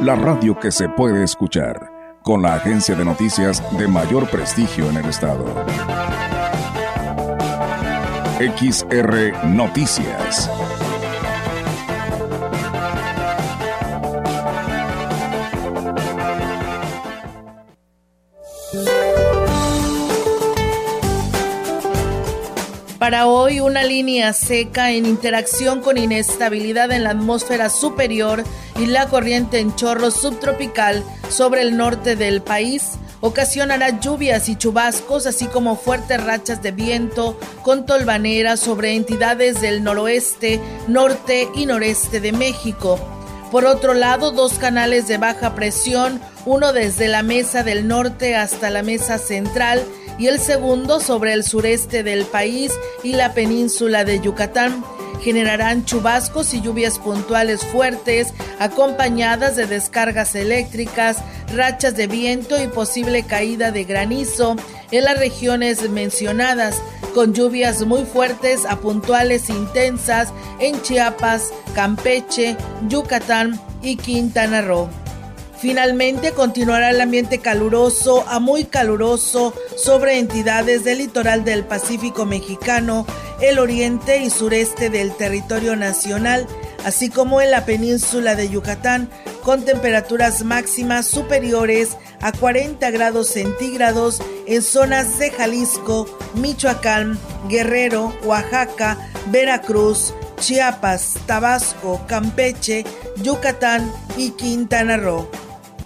la radio que se puede escuchar, con la agencia de noticias de mayor prestigio en el estado. XR Noticias. Para hoy, una línea seca en interacción con inestabilidad en la atmósfera superior y la corriente en chorro subtropical sobre el norte del país ocasionará lluvias y chubascos, así como fuertes rachas de viento con tolvaneras sobre entidades del noroeste, norte y noreste de México. Por otro lado, dos canales de baja presión, uno desde la mesa del norte hasta la mesa central, y el segundo sobre el sureste del país y la península de Yucatán. Generarán chubascos y lluvias puntuales fuertes, acompañadas de descargas eléctricas, rachas de viento y posible caída de granizo en las regiones mencionadas, con lluvias muy fuertes a puntuales intensas en Chiapas, Campeche, Yucatán y Quintana Roo. Finalmente continuará el ambiente caluroso a muy caluroso sobre entidades del litoral del Pacífico mexicano, el oriente y sureste del territorio nacional, así como en la península de Yucatán, con temperaturas máximas superiores a 40 grados centígrados en zonas de Jalisco, Michoacán, Guerrero, Oaxaca, Veracruz, Chiapas, Tabasco, Campeche, Yucatán y Quintana Roo.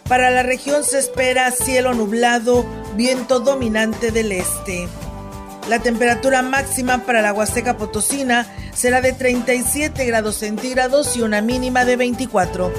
Para la región se espera cielo nublado, viento dominante del este. La temperatura máxima para la Huasteca Potosina será de 37 grados centígrados y una mínima de 24.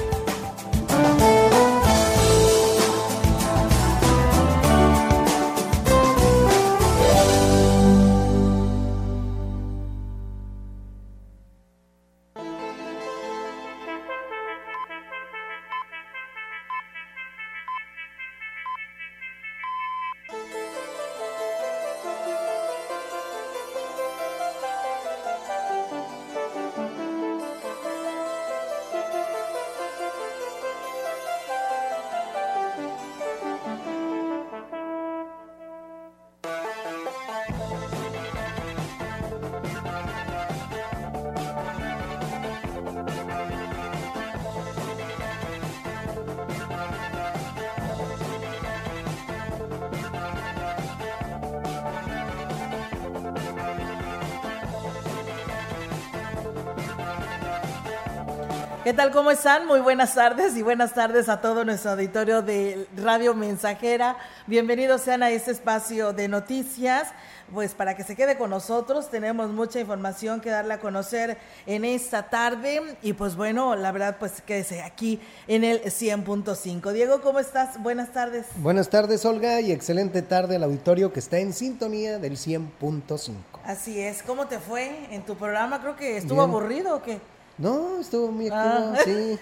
Tal? ¿Cómo están? Muy buenas tardes y buenas tardes a todo nuestro auditorio de Radio Mensajera. Bienvenidos sean a este espacio de noticias. Pues para que se quede con nosotros, tenemos mucha información que darle a conocer en esta tarde. Y pues bueno, la verdad, pues quédese aquí en el 100.5. Diego, ¿cómo estás? Buenas tardes. Buenas tardes, Olga, y excelente tarde al auditorio que está en sintonía del 100.5. Así es. ¿Cómo te fue en tu programa? Creo que estuvo aburrido o qué? No, estuvo muy activo, ah. sí.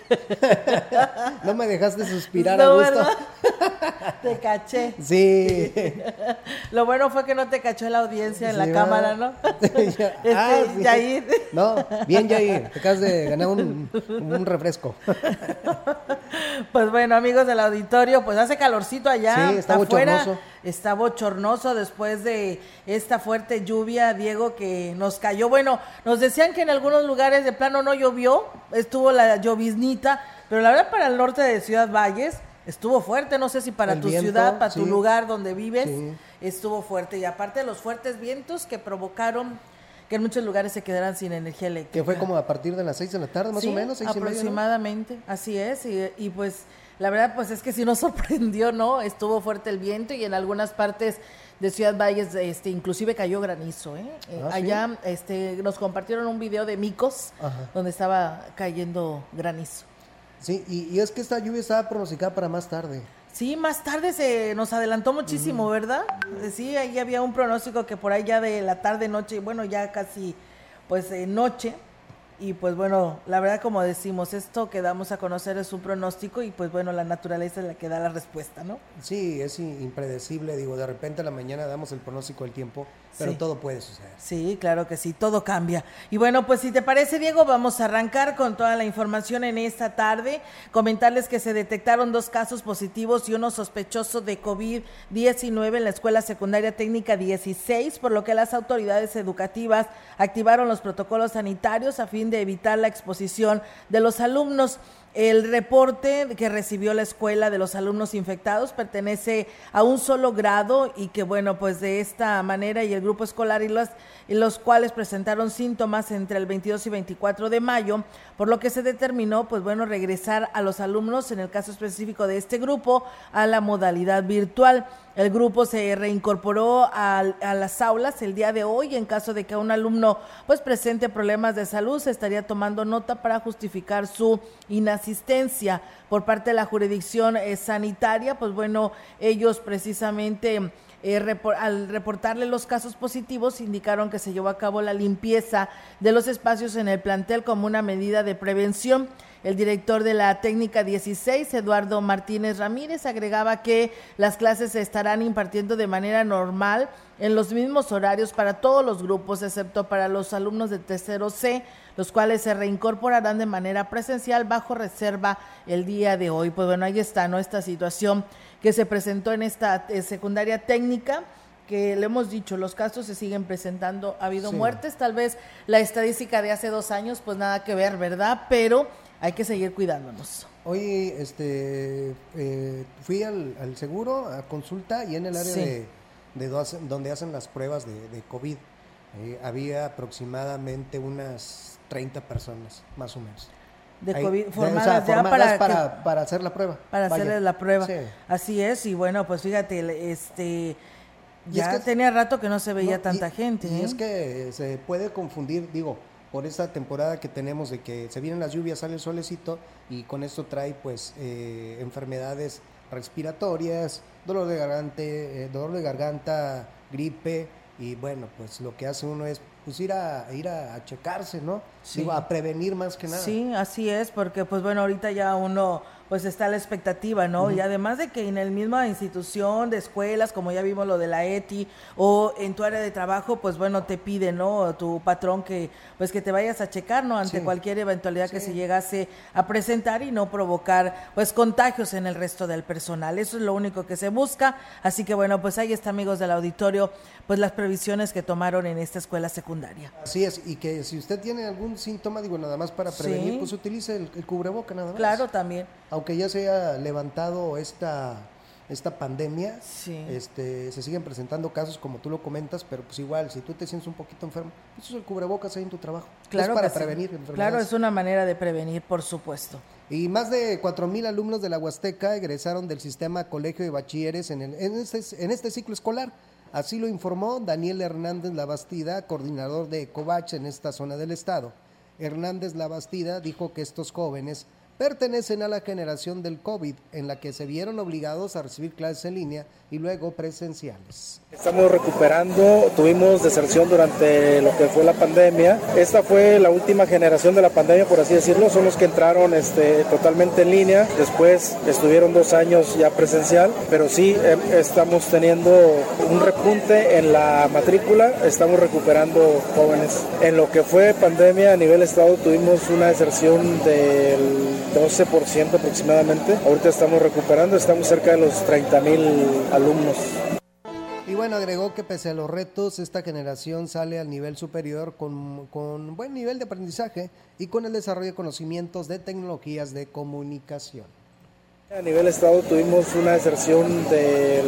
no me dejaste suspirar a gusto. te caché. Sí. Lo bueno fue que no te cachó la audiencia en la cámara, ¿no? este, ah, Yair. No, bien Yair, te acabas de ganar un, un, refresco. pues bueno, amigos del auditorio, pues hace calorcito allá. Sí, está afuera. Está bochornoso después de esta fuerte lluvia, Diego, que nos cayó. Bueno, nos decían que en algunos lugares de plano no llovió, estuvo la lloviznita, pero la verdad para el norte de Ciudad Valles estuvo fuerte, no sé si para tu ciudad, para tu lugar donde vives, estuvo fuerte. Y aparte de los fuertes vientos que provocaron que en muchos lugares se quedaran sin energía eléctrica. Que fue como a partir de las seis de la tarde, más o menos. Seis aproximadamente, así es. Y, y, pues la verdad, pues es que sí nos sorprendió, ¿no? Estuvo fuerte el viento y en algunas partes de Ciudad Valles, este, inclusive cayó granizo, ¿eh? eh ah, allá, este, nos compartieron un video de Micos, donde estaba cayendo granizo. Sí, y, es que esta lluvia estaba pronosticada para más tarde. Sí, más tarde se nos adelantó muchísimo, ¿verdad? Sí, ahí había un pronóstico que por ahí ya de la tarde, noche, bueno, ya casi pues eh, noche, y pues bueno, la verdad como decimos, esto que damos a conocer es un pronóstico y pues bueno, la naturaleza es la que da la respuesta, ¿no? Sí, es impredecible, digo, de repente a la mañana damos el pronóstico del tiempo, pero todo puede suceder. Sí, claro que sí, todo cambia. Y bueno, pues si te parece, Diego, vamos a arrancar con toda la información en esta tarde. Comentarles que se detectaron dos casos positivos y uno sospechoso de COVID-19 en la Escuela Secundaria Técnica 16, por lo que las autoridades educativas activaron los protocolos sanitarios a fin de evitar la exposición de los alumnos. El reporte que recibió la escuela de los alumnos infectados pertenece a un solo grado y que bueno, pues de esta manera y el grupo escolar y los, los cuales presentaron síntomas entre el 22 y 24 de mayo, por lo que se determinó pues bueno regresar a los alumnos en el caso específico de este grupo a la modalidad virtual. El grupo se reincorporó a, a, las aulas el día de hoy. En caso de que un alumno pues presente problemas de salud, se estaría tomando nota para justificar su inasistencia por parte de la jurisdicción eh, sanitaria. Pues bueno, ellos precisamente eh, al reportarle los casos positivos, indicaron que se llevó a cabo la limpieza de los espacios en el plantel como una medida de prevención. El director de la técnica 16, Eduardo Martínez Ramírez, agregaba que las clases se estarán impartiendo de manera normal en los mismos horarios para todos los grupos, excepto para los alumnos de tercero C, los cuales se reincorporarán de manera presencial bajo reserva el día de hoy. Pues bueno, ahí está, ¿no? Esta situación que se presentó en esta eh, secundaria técnica que le hemos dicho, los casos se siguen presentando, ha habido muertes, tal vez la estadística de hace dos años, pues nada que ver, ¿verdad? Pero hay que seguir cuidándonos. Hoy este, eh, fui al, seguro a consulta y en el área de, donde hacen las pruebas de, COVID eh, había aproximadamente unas 30 personas, más o menos de COVID formadas, ya para, para, hacer la prueba. Para hacerle la prueba. Así es, y bueno, pues fíjate, este ya tenía rato que no se veía tanta gente. Y es ¿eh? que se puede confundir, digo, por esta temporada que tenemos de que se vienen las lluvias, sale el solecito y con esto trae pues eh, enfermedades respiratorias, dolor de garganta, eh, dolor de garganta, gripe y bueno, pues lo que hace uno es pues ir a ir a, checarse, ¿no? Sí. a prevenir más que nada. Sí, así es, porque pues bueno, ahorita ya uno pues está la expectativa, ¿no? Y además de que en el misma institución de escuelas, como ya vimos lo de la ETI, o en tu área de trabajo, pues bueno, te pide, ¿no? Tu patrón que, pues que te vayas a checar, ¿no? Ante cualquier eventualidad que se llegase a presentar y no provocar, pues, contagios en el resto del personal. Eso es lo único que se busca. Así que bueno, pues ahí está, amigos del auditorio, pues las previsiones que tomaron en esta escuela secundaria. Así es, y que si usted tiene algún síntoma, digo, nada más para prevenir, pues utilice el, el cubreboca, nada más. Claro, también aunque ya se haya levantado esta, esta pandemia, este, se siguen presentando casos como tú lo comentas, pero pues igual, si tú te sientes un poquito enfermo, pues eso es el cubrebocas ahí en tu trabajo. Claro es para prevenir enfermedades. Claro, es una manera de prevenir, por supuesto. Y más de 4.000 alumnos de la Huasteca egresaron del sistema colegio de bachilleres en, en, este, en este ciclo escolar. Así lo informó Daniel Hernández Labastida, coordinador de ECOVACH en esta zona del estado. Hernández Labastida dijo que estos jóvenes pertenecen a la generación del COVID, en la que se vieron obligados a recibir clases en línea y luego presenciales. Estamos recuperando, tuvimos deserción durante lo que fue la pandemia. Esta fue la última generación de la pandemia, por así decirlo, son los que entraron este, totalmente en línea, después estuvieron dos años ya presencial, pero sí em, estamos teniendo un repunte en la matrícula, estamos recuperando jóvenes. En lo que fue pandemia a nivel estado tuvimos una deserción del 12% aproximadamente. Ahorita estamos recuperando, estamos cerca de los 30 mil alumnos. Y bueno, agregó que pese a los retos, esta generación sale al nivel superior con, con buen nivel de aprendizaje y con el desarrollo de conocimientos de tecnologías de comunicación. A nivel estado tuvimos una deserción del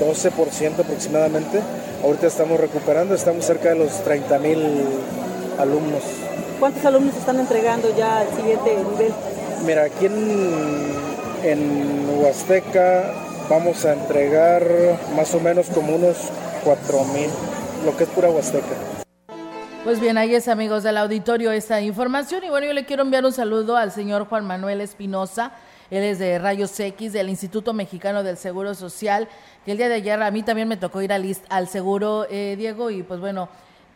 12% aproximadamente. Ahorita estamos recuperando, estamos cerca de los 30 mil alumnos. ¿Cuántos alumnos están entregando ya al siguiente nivel? Mira, aquí en, Huasteca vamos a entregar más o menos como unos 4 mil, lo que es pura Huasteca. Pues bien, ahí es amigos del auditorio esta información y bueno, yo le quiero enviar un saludo al señor Juan Manuel Espinosa. Él es de Rayos X, del Instituto Mexicano del Seguro Social, que el día de ayer a mí también me tocó ir al, al seguro, eh, Diego, y pues bueno,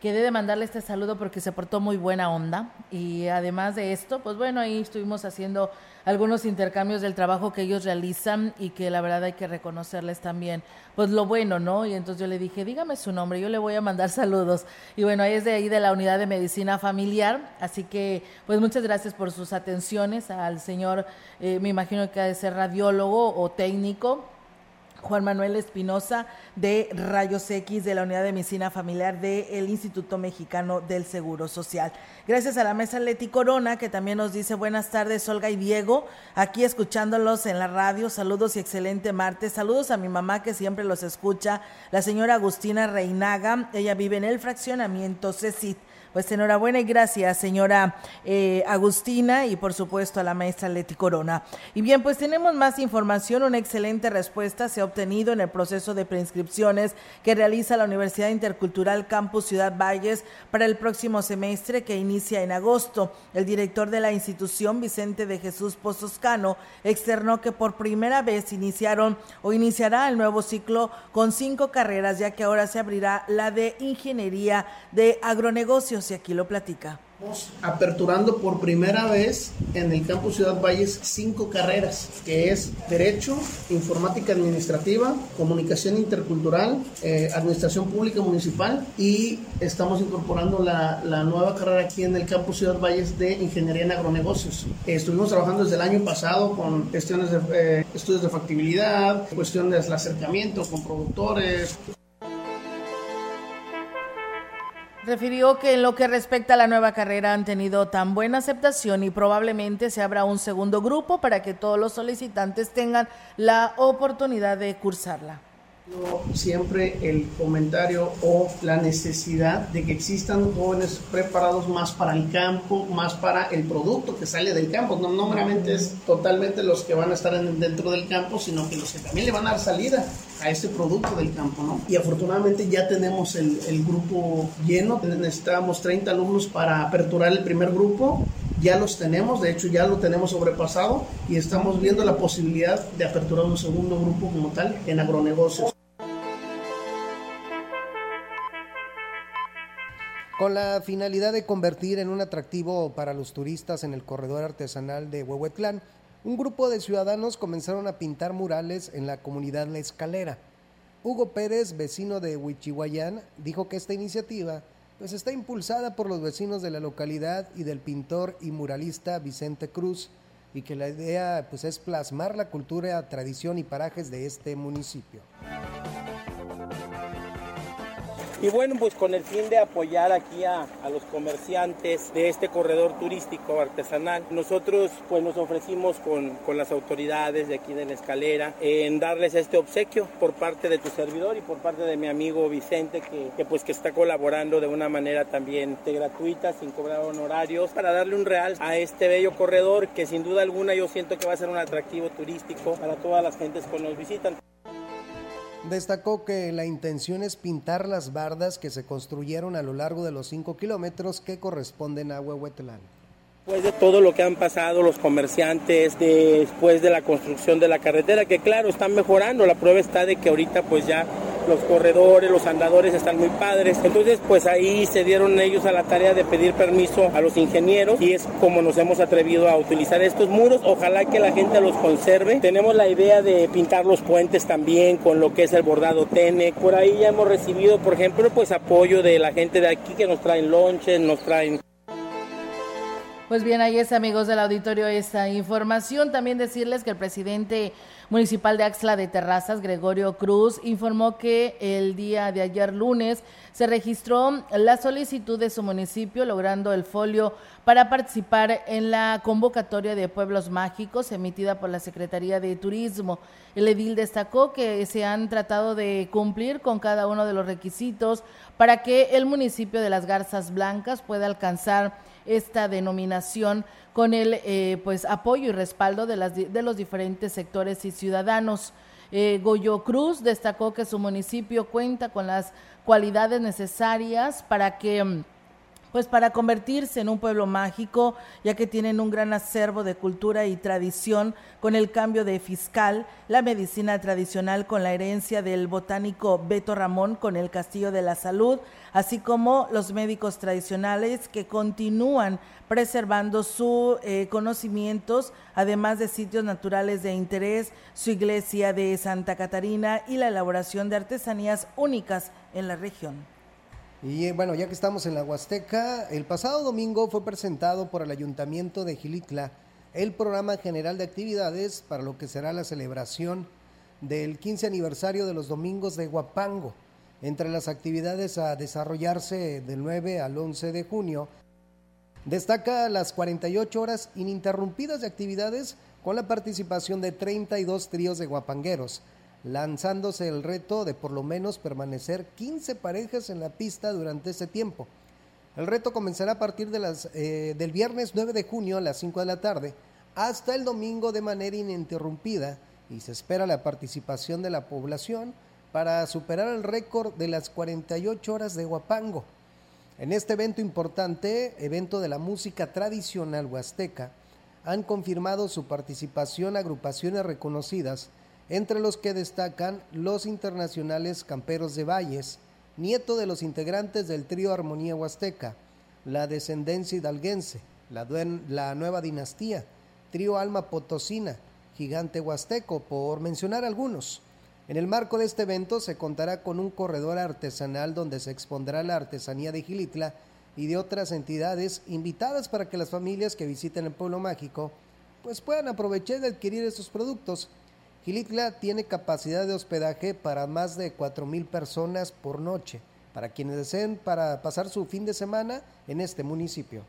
quedé de mandarle este saludo porque se portó muy buena onda. Y además de esto, pues bueno, ahí estuvimos haciendo algunos intercambios del trabajo que ellos realizan y que la verdad hay que reconocerles también, pues lo bueno, ¿no? Y entonces yo le dije, dígame su nombre, yo le voy a mandar saludos. Y bueno, ahí es de ahí de la unidad de medicina familiar, así que pues muchas gracias por sus atenciones al señor, eh, me imagino que ha de ser radiólogo o técnico Juan Manuel Espinosa de Rayos X de la Unidad de Medicina Familiar del Instituto Mexicano del Seguro Social. Gracias a la mesa Leti Corona, que también nos dice buenas tardes, Olga y Diego, aquí escuchándolos en la radio. Saludos y excelente martes. Saludos a mi mamá que siempre los escucha, la señora Agustina Reinaga. Ella vive en el fraccionamiento CECIT. Pues enhorabuena y gracias, señora eh, Agustina, y por supuesto a la maestra Leti Corona. Y bien, pues tenemos más información. Una excelente respuesta se ha obtenido en el proceso de preinscripciones que realiza la Universidad Intercultural Campus Ciudad Valles para el próximo semestre que inicia en agosto. El director de la institución, Vicente de Jesús Pozoscano, externó que por primera vez iniciaron o iniciará el nuevo ciclo con cinco carreras, ya que ahora se abrirá la de Ingeniería de Agronegocios y aquí lo platica. Estamos aperturando por primera vez en el campus Ciudad Valles cinco carreras, que es Derecho, Informática Administrativa, Comunicación Intercultural, eh, Administración Pública Municipal y estamos incorporando la, la, nueva carrera aquí en el campus Ciudad Valles de Ingeniería en Agronegocios. estuvimos trabajando desde el año pasado con cuestiones de eh, estudios de factibilidad, cuestiones de acercamiento con productores. Refirió que en lo que respecta a la nueva carrera han tenido tan buena aceptación y probablemente se abra un segundo grupo para que todos los solicitantes tengan la oportunidad de cursarla siempre el comentario o la necesidad de que existan jóvenes preparados más para el campo, más para el producto que sale del campo. No, no meramente es totalmente los que van a estar dentro del campo, sino que los que también le van a dar salida a ese producto del campo. ¿no? Y afortunadamente ya tenemos el, el grupo lleno, necesitábamos 30 alumnos para aperturar el primer grupo ya los tenemos, de hecho ya lo tenemos sobrepasado y estamos viendo la posibilidad de aperturar un segundo grupo como tal en agronegocios. Con la finalidad de convertir en un atractivo para los turistas en el corredor artesanal de Huehuetlán, un grupo de ciudadanos comenzaron a pintar murales en la comunidad La Escalera. Hugo Pérez, vecino de Huichihuayán, dijo que esta iniciativa pues, está impulsada por los vecinos de la localidad y del pintor y muralista Vicente Cruz y que la idea pues, es plasmar la cultura, tradición y parajes de este municipio. Y bueno, pues con el fin de apoyar aquí a, los comerciantes de este corredor turístico artesanal, nosotros pues nos ofrecimos con, con, las autoridades de aquí de la escalera en darles este obsequio por parte de tu servidor y por parte de mi amigo Vicente que, que pues que está colaborando de una manera también gratuita, sin cobrar honorarios, para darle un real a este bello corredor que sin duda alguna yo siento que va a ser un atractivo turístico para todas las gentes que nos visitan. Destacó que la intención es pintar las bardas que se construyeron a lo largo de los 5 kilómetros que corresponden a Huehuetlán. Después de todo lo que han pasado los comerciantes, después de la construcción de la carretera, que claro, están mejorando, la prueba está de que ahorita pues ya los corredores, los andadores están muy padres. Entonces, pues ahí se dieron ellos a la tarea de pedir permiso a los ingenieros y es como nos hemos atrevido a utilizar estos muros. Ojalá que la gente los conserve. Tenemos la idea de pintar los puentes también con lo que es el bordado Tene. Por ahí ya hemos recibido, por ejemplo, pues apoyo de la gente de aquí que nos traen lonches, nos traen pues bien, ahí es, amigos del auditorio, esta información. También decirles que el presidente municipal de Axla de Terrazas, Gregorio Cruz, informó que el día de ayer lunes se registró la solicitud de su municipio, logrando el folio para participar en la convocatoria de pueblos mágicos emitida por la Secretaría de Turismo. El edil destacó que se han tratado de cumplir con cada uno de los requisitos para que el municipio de las Garzas Blancas pueda alcanzar esta denominación con el eh, pues apoyo y respaldo de, las, de los diferentes sectores y ciudadanos. Eh, Goyo Cruz destacó que su municipio cuenta con las cualidades necesarias para que mm, pues para convertirse en un pueblo mágico, ya que tienen un gran acervo de cultura y tradición con el cambio de fiscal, la medicina tradicional con la herencia del botánico Beto Ramón con el Castillo de la Salud, así como los médicos tradicionales que continúan preservando sus eh, conocimientos, además de sitios naturales de interés, su iglesia de Santa Catarina y la elaboración de artesanías únicas en la región. Y eh, bueno, ya que estamos en la Huasteca, el pasado domingo fue presentado por el Ayuntamiento de Gilitla el programa general de actividades para lo que será la celebración del 15 aniversario de los domingos de Huapango. Entre las actividades a desarrollarse del 9 al 11 de junio, destaca las 48 horas ininterrumpidas de actividades con la participación de 32 tríos de guapangueros, lanzándose el reto de por lo menos permanecer 15 parejas en la pista durante ese tiempo. El reto comenzará a partir de las, eh, del viernes 9 de junio a las 5 de la tarde hasta el domingo de manera ininterrumpida y se espera la participación de la población para superar el récord de las 48 horas de Huapango. En este evento importante, evento de la música tradicional huasteca, han confirmado su participación agrupaciones reconocidas entre los que destacan los internacionales Camperos de Valles, nieto de los integrantes del trío Armonía Huasteca, la descendencia hidalguense, la, nueva dinastía, trío Alma Potosina, Gigante Huasteco, por mencionar algunos. En el marco de este evento se contará con un corredor artesanal donde se expondrá la artesanía de Gilitla y de otras entidades invitadas para que las familias que visiten el pueblo mágico pues puedan aprovechar de adquirir estos productos Gilitla tiene capacidad de hospedaje para más de mil personas por noche, para quienes deseen para pasar su fin de semana en este municipio.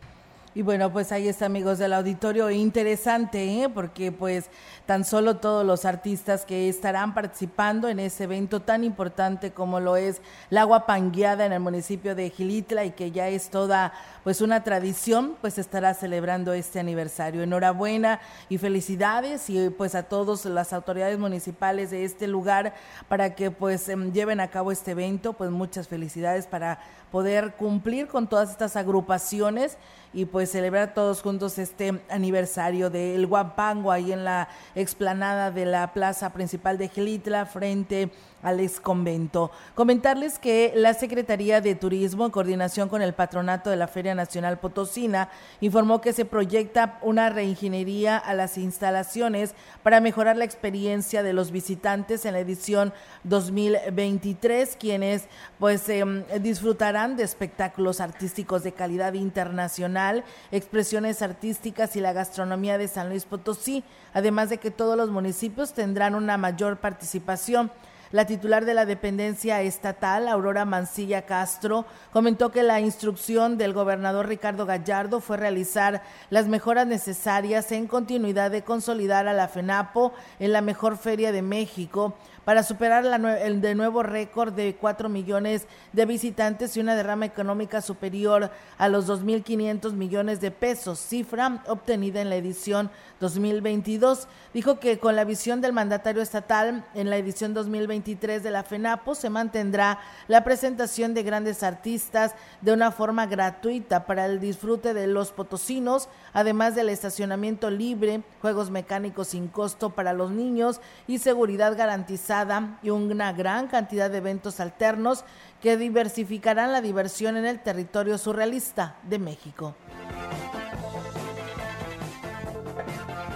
Y bueno, pues ahí está, amigos del auditorio, interesante, ¿eh? porque pues tan solo todos los artistas que estarán participando en ese evento tan importante como lo es la agua pangueada en el municipio de Gilitla y que ya es toda pues una tradición, pues estará celebrando este aniversario. Enhorabuena y felicidades y pues a todas las autoridades municipales de este lugar para que pues em, lleven a cabo este evento, pues muchas felicidades para poder cumplir con todas estas agrupaciones y pues celebrar todos juntos este aniversario del Guapango ahí en la explanada de la plaza principal de Gilitla frente al ex convento. Comentarles que la Secretaría de Turismo, en coordinación con el patronato de la Feria Nacional Potosina, informó que se proyecta una reingeniería a las instalaciones para mejorar la experiencia de los visitantes en la edición 2023, quienes pues em, disfrutarán de espectáculos artísticos de calidad internacional, expresiones artísticas y la gastronomía de San Luis Potosí, además de que todos los municipios tendrán una mayor participación. La titular de la dependencia estatal, Aurora Mancilla Castro, comentó que la instrucción del gobernador Ricardo Gallardo fue realizar las mejoras necesarias en continuidad de consolidar a la FENAPO en la mejor feria de México para superar el de nuevo récord de 4 millones de visitantes y una derrama económica superior a los 2.500 millones de pesos, cifra obtenida en la edición 2022. Dijo que con la visión del mandatario estatal en la edición 2023 de la FENAPO se mantendrá la presentación de grandes artistas de una forma gratuita para el disfrute de los potosinos, además del estacionamiento libre, juegos mecánicos sin costo para los niños y seguridad garantizada y una gran cantidad de eventos alternos que diversificarán la diversión en el territorio surrealista de México.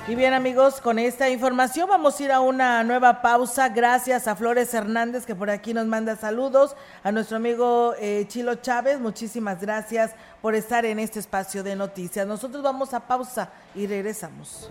Y bien amigos, con esta información vamos a ir a una nueva pausa. Gracias a Flores Hernández que por aquí nos manda saludos. A nuestro amigo eh, Chilo Chávez, muchísimas gracias por estar en este espacio de noticias. Nosotros vamos a pausa y regresamos.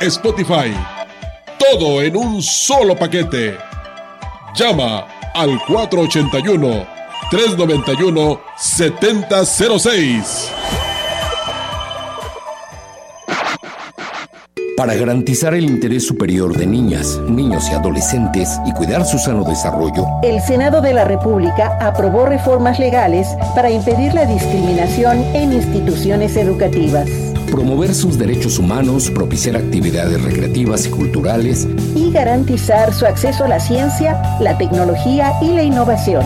Spotify. Todo en un solo paquete. Llama al 481-391-7006. Para garantizar el interés superior de niñas, niños y adolescentes y cuidar su sano desarrollo, el Senado de la República aprobó reformas legales para impedir la discriminación en instituciones educativas promover sus derechos humanos, propiciar actividades recreativas y culturales y garantizar su acceso a la ciencia, la tecnología y la innovación.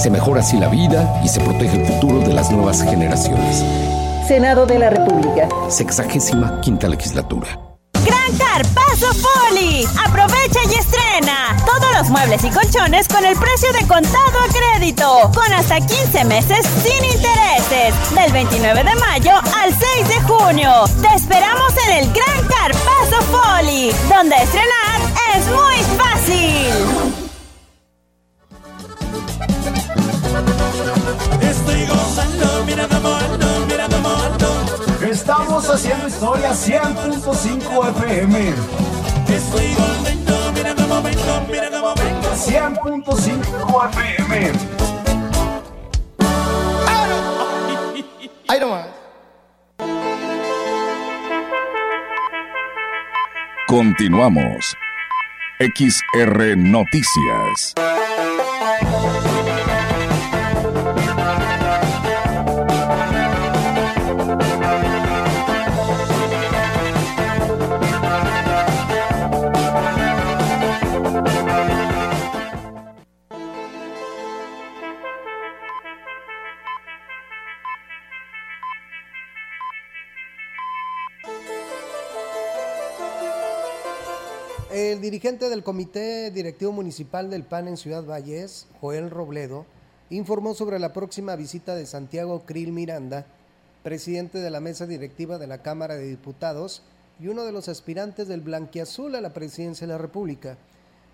Se mejora así la vida y se protege el futuro de las nuevas generaciones. Senado de la República. Sexagésima quinta legislatura. Carpazo Poli. Aprovecha y estrena todos los muebles y colchones con el precio de contado a crédito, con hasta 15 meses sin intereses, del 29 de mayo al 6 de junio. Te esperamos en el Gran Carpazo Poli, donde estrenar es muy fácil. Estoy gozando, mira Estamos haciendo historia 100.5 FM. Estoy contento, mira cómo vengo, mira cómo vengo. 100.5 FM. Ahí nomás. Continuamos. XR Noticias. El dirigente del Comité Directivo Municipal del PAN en Ciudad Valles, Joel Robledo, informó sobre la próxima visita de Santiago Krill Miranda, presidente de la mesa directiva de la Cámara de Diputados y uno de los aspirantes del Blanquiazul a la presidencia de la República.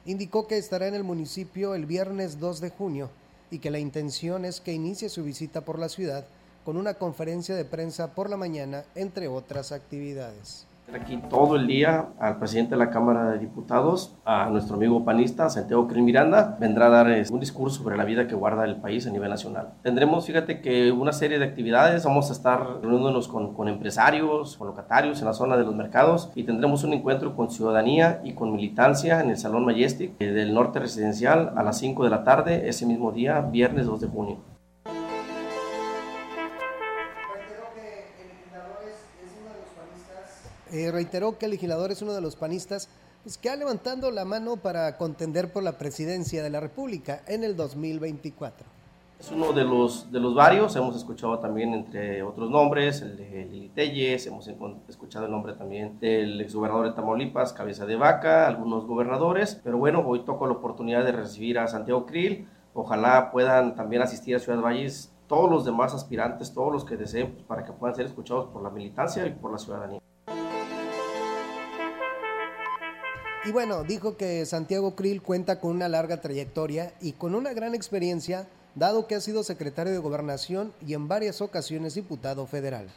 Indicó que estará en el municipio el viernes 2 de junio y que la intención es que inicie su visita por la ciudad con una conferencia de prensa por la mañana, entre otras actividades aquí todo el día al presidente de la Cámara de Diputados, a nuestro amigo panista Santiago Cris Miranda, vendrá a dar eh, un discurso sobre la vida que guarda el país a nivel nacional. Tendremos, fíjate que una serie de actividades, vamos a estar reuniéndonos con, con empresarios, con locatarios en la zona de los mercados y tendremos un encuentro con ciudadanía y con militancia en el Salón Majestic eh, del Norte Residencial a las 5 de la tarde ese mismo día, viernes 2 de junio. Eh, reiteró que el legislador es uno de los panistas pues, que ha levantando la mano para contender por la presidencia de la República en el 2024. Es uno de los, de los varios, hemos escuchado también entre otros nombres, el de Lili Telles, hemos escuchado el nombre también del exgobernador de Tamaulipas, Cabeza de Vaca, algunos gobernadores, pero bueno, hoy toco la oportunidad de recibir a Santiago Krill, ojalá puedan también asistir a Ciudad Valles todos los demás aspirantes, todos los que deseen, pues, para que puedan ser escuchados por la militancia y por la ciudadanía. Y bueno, dijo que Santiago Krill cuenta con una larga trayectoria y con una gran experiencia, dado que ha sido secretario de Gobernación y en varias ocasiones diputado federal.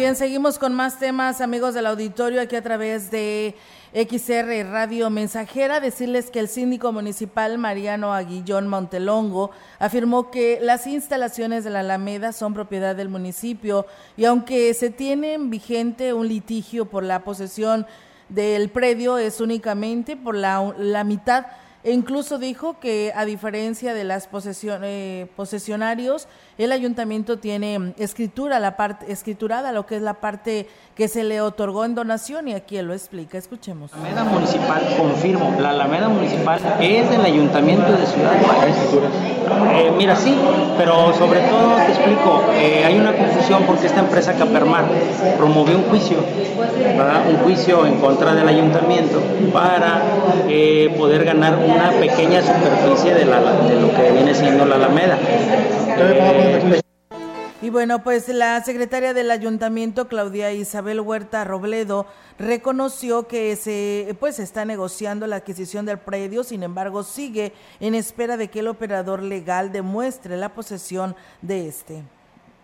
Bien, seguimos con más temas, amigos del auditorio, aquí a través de XR Radio Mensajera. Decirles que el síndico municipal Mariano Aguillón Montelongo afirmó que las instalaciones de la Alameda son propiedad del municipio y aunque se tiene vigente un litigio por la posesión del predio es únicamente por la, la mitad e incluso dijo que a diferencia de las posesion, eh, posesionarios, el ayuntamiento tiene mm, escritura, la parte escriturada, lo que es la parte que se le otorgó en donación y aquí él lo explica. Escuchemos. La Alameda Municipal, confirmo, la Alameda Municipal es del ayuntamiento de Ciudad Juárez. Eh, mira, sí, pero sobre todo te explico, eh, hay una confusión porque esta empresa Capermar promovió un juicio, ¿verdad? un juicio en contra del ayuntamiento para eh, poder ganar una pequeña superficie de, la, de lo que viene siendo la Alameda. Y bueno, pues la secretaria del ayuntamiento, Claudia Isabel Huerta Robledo, reconoció que se pues está negociando la adquisición del predio, sin embargo, sigue en espera de que el operador legal demuestre la posesión de este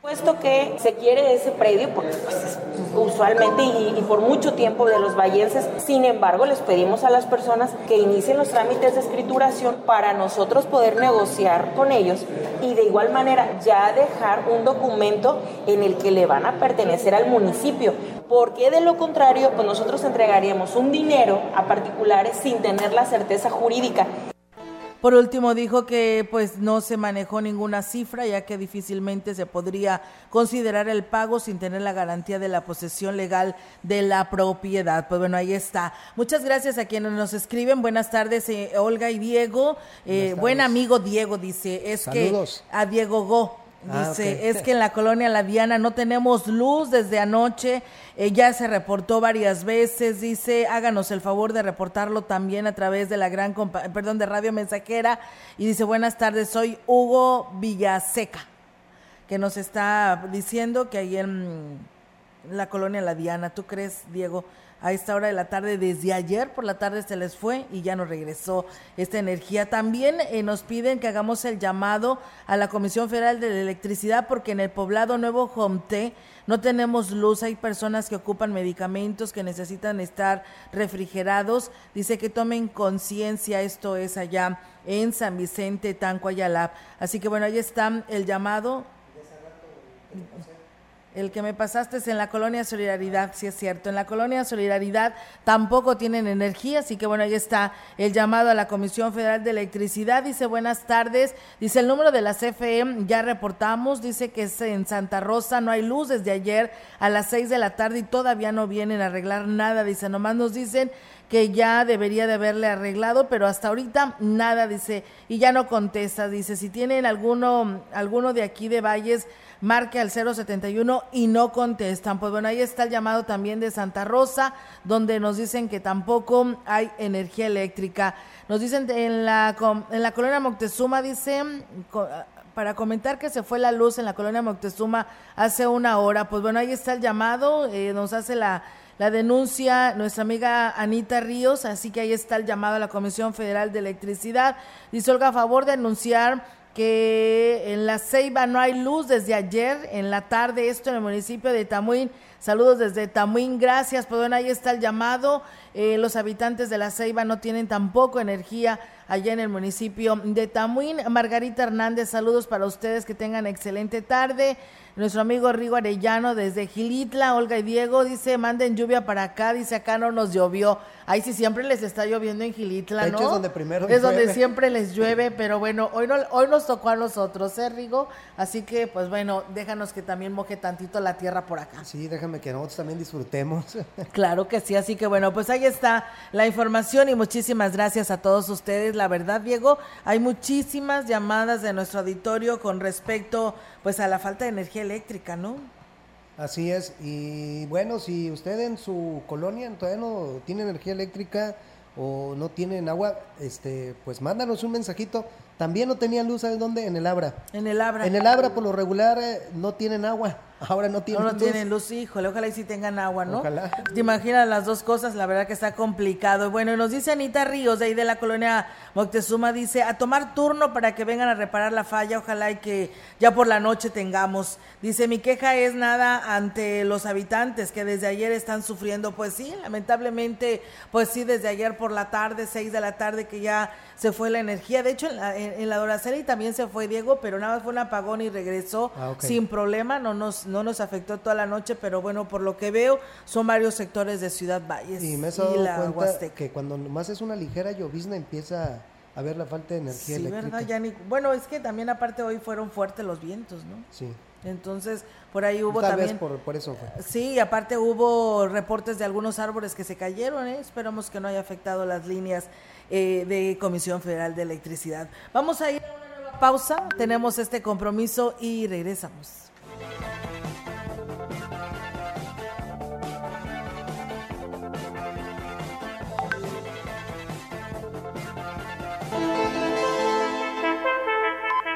puesto que se quiere ese predio, porque pues, usualmente y, y, por mucho tiempo de los vallenses, sin embargo les pedimos a las personas que inicien los trámites de escrituración para nosotros poder negociar con ellos y de igual manera ya dejar un documento en el que le van a pertenecer al municipio, porque de lo contrario pues nosotros entregaríamos un dinero a particulares sin tener la certeza jurídica. Por último, dijo que pues no se manejó ninguna cifra, ya que difícilmente se podría considerar el pago sin tener la garantía de la posesión legal de la propiedad. Pues bueno, ahí está. Muchas gracias a quienes nos escriben. Buenas tardes, eh, Olga y Diego. Eh, buen amigo Diego dice, es Saludos. que a Diego Go. Ah, Dice, es que en la colonia La Diana no tenemos luz desde anoche, eh, ya se reportó varias veces, dice, háganos el favor de reportarlo también a través de la gran, compa- perdón, de Radio Mensajera, y dice, buenas tardes, soy Hugo Villaseca, que nos está diciendo que ahí en la colonia La Diana, ¿tú crees, Diego? A esta hora de la tarde, desde ayer por la tarde se les fue y ya nos regresó esta energía. También eh, nos piden que hagamos el llamado a la Comisión Federal de la Electricidad porque en el poblado Nuevo Jomté no tenemos luz. Hay personas que ocupan medicamentos que necesitan estar refrigerados. Dice que tomen conciencia, esto es allá en San Vicente, Tanco, Ayalap. Así que bueno, ahí está el llamado. El que me pasaste es en la colonia Solidaridad, sí es cierto. En la colonia Solidaridad tampoco tienen energía, así que bueno, ahí está el llamado a la Comisión Federal de Electricidad. Dice buenas tardes. Dice el número de la CFE, ya reportamos. Dice que es en Santa Rosa, no hay luz desde ayer a las seis de la tarde y todavía no vienen a arreglar nada. Dice, nomás nos dicen que ya debería de haberle arreglado, pero hasta ahorita nada, dice, y ya no contesta, dice, si tienen alguno, alguno de aquí de Valles, marque al 071 y no contestan. Pues bueno, ahí está el llamado también de Santa Rosa, donde nos dicen que tampoco hay energía eléctrica. Nos dicen en la, en la colonia Moctezuma, dice, co- para comentar que se fue la luz en la colonia Moctezuma hace una hora. Pues bueno, ahí está el llamado, eh, nos hace la, la denuncia nuestra amiga Anita Ríos, así que ahí está el llamado a la Comisión Federal de Electricidad. Dice Olga, a favor de anunciar que en la Ceiba no hay luz desde ayer en la tarde, esto en el municipio de Tamuín. Saludos desde Tamuín, gracias. Pues bueno, ahí está el llamado. Eh, los habitantes de la Ceiba no tienen tampoco energía allá en el municipio de Tamuín. Margarita Hernández, saludos para ustedes, que tengan excelente tarde. Nuestro amigo Rigo Arellano desde Gilitla, Olga y Diego, dice, manden lluvia para acá, dice, acá no nos llovió. Ahí sí siempre les está lloviendo en Gilitla, De ¿no? es donde primero Es donde siempre les llueve, pero bueno, hoy, no, hoy nos tocó a nosotros, ¿eh, Rigo? Así que, pues bueno, déjanos que también moje tantito la tierra por acá. Sí, déjame que nosotros también disfrutemos. Claro que sí, así que bueno, pues ahí está la información y muchísimas gracias a todos ustedes. La verdad, Diego, hay muchísimas llamadas de nuestro auditorio con respecto pues a la falta de energía eléctrica, ¿no? Así es, y bueno, si usted en su colonia todavía no tiene energía eléctrica o no tienen agua, este, pues mándanos un mensajito. También no tenían luz, ¿sabes dónde? En el Abra. En el Abra. En el Abra, por lo regular, eh, no tienen agua. Ahora no tienen No, no luz. tienen luz, híjole, ojalá y sí tengan agua, ¿no? Ojalá. Te imaginas las dos cosas, la verdad que está complicado. Bueno, y nos dice Anita Ríos, de ahí de la colonia Moctezuma, dice, a tomar turno para que vengan a reparar la falla, ojalá y que ya por la noche tengamos. Dice, mi queja es nada ante los habitantes que desde ayer están sufriendo. Pues sí, lamentablemente, pues sí, desde ayer por la tarde, seis de la tarde, que ya se fue la energía. De hecho, en la, en, en la Doraceli también se fue Diego, pero nada más fue un apagón y regresó Ah, sin problema, no nos no nos afectó toda la noche, pero bueno, por lo que veo, son varios sectores de Ciudad Valles y me he dado cuenta que cuando más es una ligera llovizna empieza a ver la falta de energía sí, eléctrica. ¿verdad, Yanni? Bueno, es que también aparte hoy fueron fuertes los vientos, ¿no? Sí. Entonces, por ahí hubo Tal también... Vez por, por eso fue. Sí, aparte hubo reportes de algunos árboles que se cayeron, ¿eh? Esperamos que no haya afectado las líneas eh, de Comisión Federal de Electricidad. Vamos a ir a una nueva pausa, tenemos este compromiso y regresamos.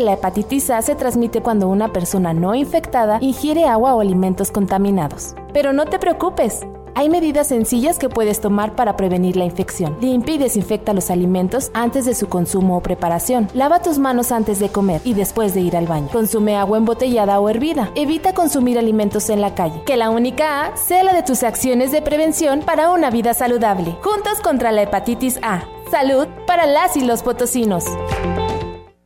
la hepatitis A se transmite cuando una persona no infectada ingiere agua o alimentos contaminados. Pero no te preocupes. Hay medidas sencillas que puedes tomar para prevenir la infección. Limpia y desinfecta los alimentos antes de su consumo o preparación. Lava tus manos antes de comer y después de ir al baño. Consume agua embotellada o hervida. Evita consumir alimentos en la calle. Que la única A sea la de tus acciones de prevención para una vida saludable. Juntos contra la hepatitis A. Salud para las y los potosinos.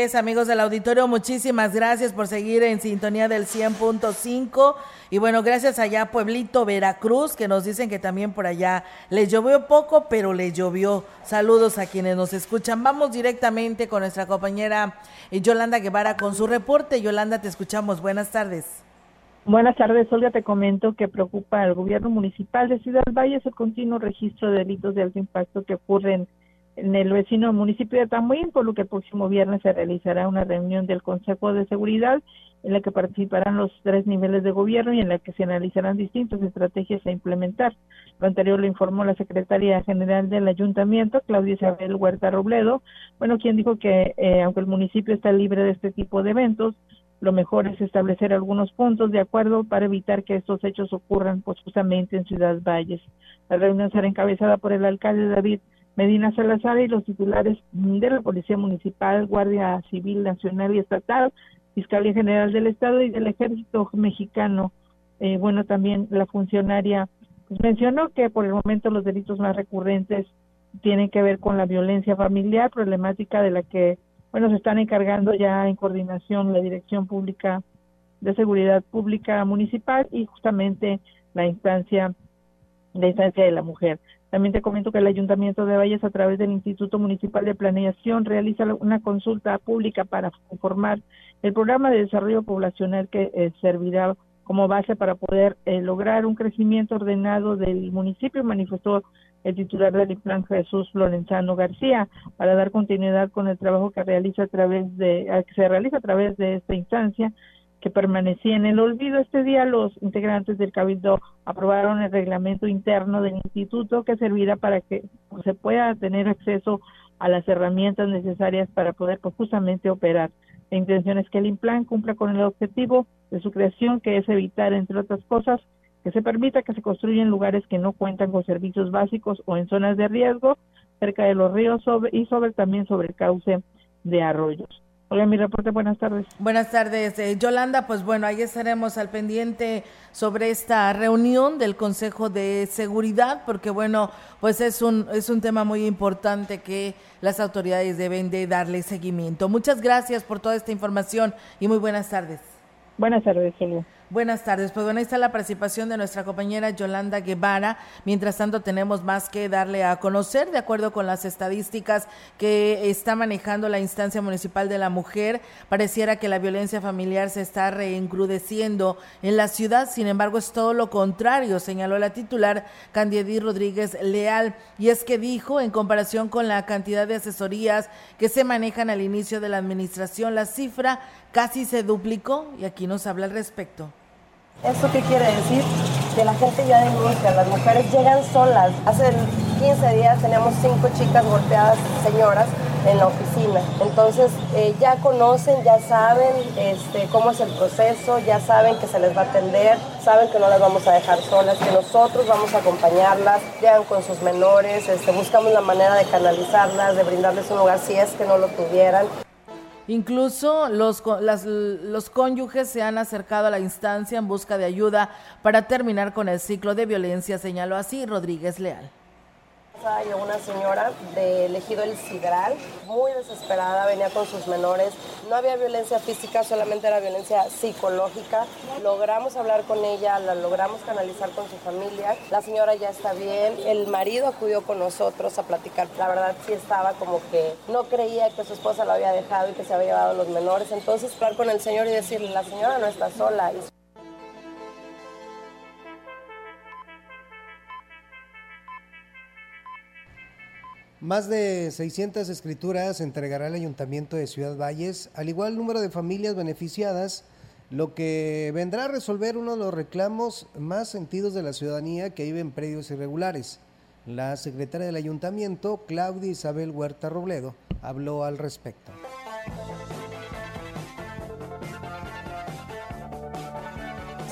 Amigos del auditorio, muchísimas gracias por seguir en sintonía del 100.5 y bueno, gracias allá Pueblito Veracruz que nos dicen que también por allá les llovió poco, pero les llovió. Saludos a quienes nos escuchan. Vamos directamente con nuestra compañera eh, Yolanda Guevara con su reporte. Yolanda, te escuchamos. Buenas tardes. Buenas tardes, Olga. Te comento que preocupa al gobierno municipal de Ciudad Valles el continuo registro de delitos de alto impacto que ocurren en el vecino municipio de Tamuín, por lo que el próximo viernes se realizará una reunión del Consejo de Seguridad en la que participarán los tres niveles de gobierno y en la que se analizarán distintas estrategias a implementar. Lo anterior lo informó la secretaria general del ayuntamiento, Claudia Isabel Huerta Robledo, bueno, quien dijo que eh, aunque el municipio está libre de este tipo de eventos, lo mejor es establecer algunos puntos de acuerdo para evitar que estos hechos ocurran pues justamente en Ciudad Valles. La reunión será encabezada por el alcalde David Medina Salazar y los titulares de la Policía Municipal, Guardia Civil Nacional y Estatal, Fiscalía General del Estado y del Ejército Mexicano. Eh, bueno, también la funcionaria pues, mencionó que por el momento los delitos más recurrentes tienen que ver con la violencia familiar, problemática de la que, bueno, se están encargando ya en coordinación la Dirección Pública de Seguridad Pública Municipal y justamente la instancia, la instancia de la mujer. También te comento que el Ayuntamiento de Valles, a través del Instituto Municipal de Planeación, realiza una consulta pública para informar el programa de desarrollo poblacional que eh, servirá como base para poder eh, lograr un crecimiento ordenado del municipio, manifestó el titular del plan Jesús Lorenzano García, para dar continuidad con el trabajo que realiza a través de que se realiza a través de esta instancia que permanecía en el olvido. Este día los integrantes del Cabildo aprobaron el reglamento interno del instituto que servirá para que se pueda tener acceso a las herramientas necesarias para poder pues, justamente operar. La intención es que el IMPLAN cumpla con el objetivo de su creación, que es evitar, entre otras cosas, que se permita que se construyan lugares que no cuentan con servicios básicos o en zonas de riesgo, cerca de los ríos y sobre también sobre el cauce de arroyos. Hola, mi reporte, buenas tardes. Buenas tardes, eh, Yolanda. Pues bueno, ahí estaremos al pendiente sobre esta reunión del Consejo de Seguridad, porque bueno, pues es un, es un tema muy importante que las autoridades deben de darle seguimiento. Muchas gracias por toda esta información y muy buenas tardes. Buenas tardes, Silvia. Buenas tardes. Pues bueno, ahí está la participación de nuestra compañera Yolanda Guevara. Mientras tanto, tenemos más que darle a conocer, de acuerdo con las estadísticas que está manejando la instancia municipal de la mujer. Pareciera que la violencia familiar se está reencrudeciendo en la ciudad. Sin embargo, es todo lo contrario, señaló la titular Candiedí Rodríguez Leal. Y es que dijo, en comparación con la cantidad de asesorías que se manejan al inicio de la administración, la cifra casi se duplicó. Y aquí nos habla al respecto. ¿Esto qué quiere decir? que la gente ya denuncia, las mujeres llegan solas. Hace 15 días teníamos cinco chicas golpeadas, señoras, en la oficina. Entonces eh, ya conocen, ya saben este, cómo es el proceso, ya saben que se les va a atender, saben que no las vamos a dejar solas, que nosotros vamos a acompañarlas, llegan con sus menores, este, buscamos la manera de canalizarlas, de brindarles un lugar si es que no lo tuvieran. Incluso los, las, los cónyuges se han acercado a la instancia en busca de ayuda para terminar con el ciclo de violencia, señaló así Rodríguez Leal y una señora de elegido el Sidral, muy desesperada, venía con sus menores. No había violencia física, solamente era violencia psicológica. Logramos hablar con ella, la logramos canalizar con su familia. La señora ya está bien. El marido acudió con nosotros a platicar. La verdad sí estaba como que no creía que su esposa lo había dejado y que se había llevado los menores. Entonces hablar con el señor y decirle, la señora no está sola. Más de 600 escrituras entregará el Ayuntamiento de Ciudad Valles, al igual número de familias beneficiadas, lo que vendrá a resolver uno de los reclamos más sentidos de la ciudadanía que vive en predios irregulares. La secretaria del Ayuntamiento, Claudia Isabel Huerta Robledo, habló al respecto.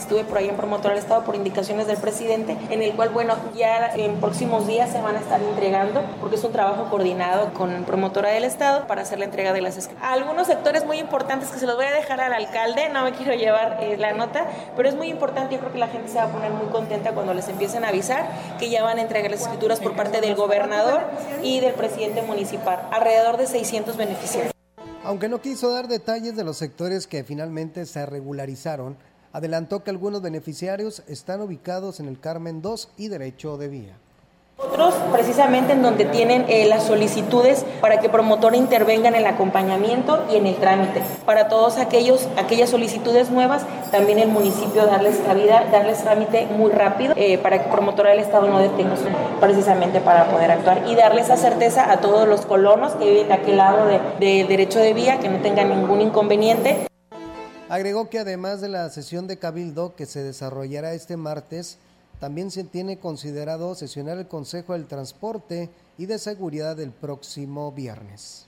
Estuve por ahí en Promotor del Estado por indicaciones del presidente, en el cual, bueno, ya en próximos días se van a estar entregando, porque es un trabajo coordinado con Promotora del Estado para hacer la entrega de las escrituras. Algunos sectores muy importantes que se los voy a dejar al alcalde, no me quiero llevar eh, la nota, pero es muy importante, yo creo que la gente se va a poner muy contenta cuando les empiecen a avisar que ya van a entregar las escrituras por parte del gobernador y del presidente municipal, alrededor de 600 beneficiarios. Aunque no quiso dar detalles de los sectores que finalmente se regularizaron, adelantó que algunos beneficiarios están ubicados en el Carmen 2 y Derecho de Vía. Otros precisamente en donde tienen eh, las solicitudes para que promotor intervenga en el acompañamiento y en el trámite. Para todos aquellos, aquellas solicitudes nuevas, también el municipio darles cabida, darles trámite muy rápido eh, para que promotora del Estado no detenga precisamente para poder actuar y darles esa certeza a todos los colonos que viven de aquel lado de, de derecho de vía, que no tengan ningún inconveniente. Agregó que además de la sesión de Cabildo que se desarrollará este martes, también se tiene considerado sesionar el Consejo del Transporte y de Seguridad el próximo viernes.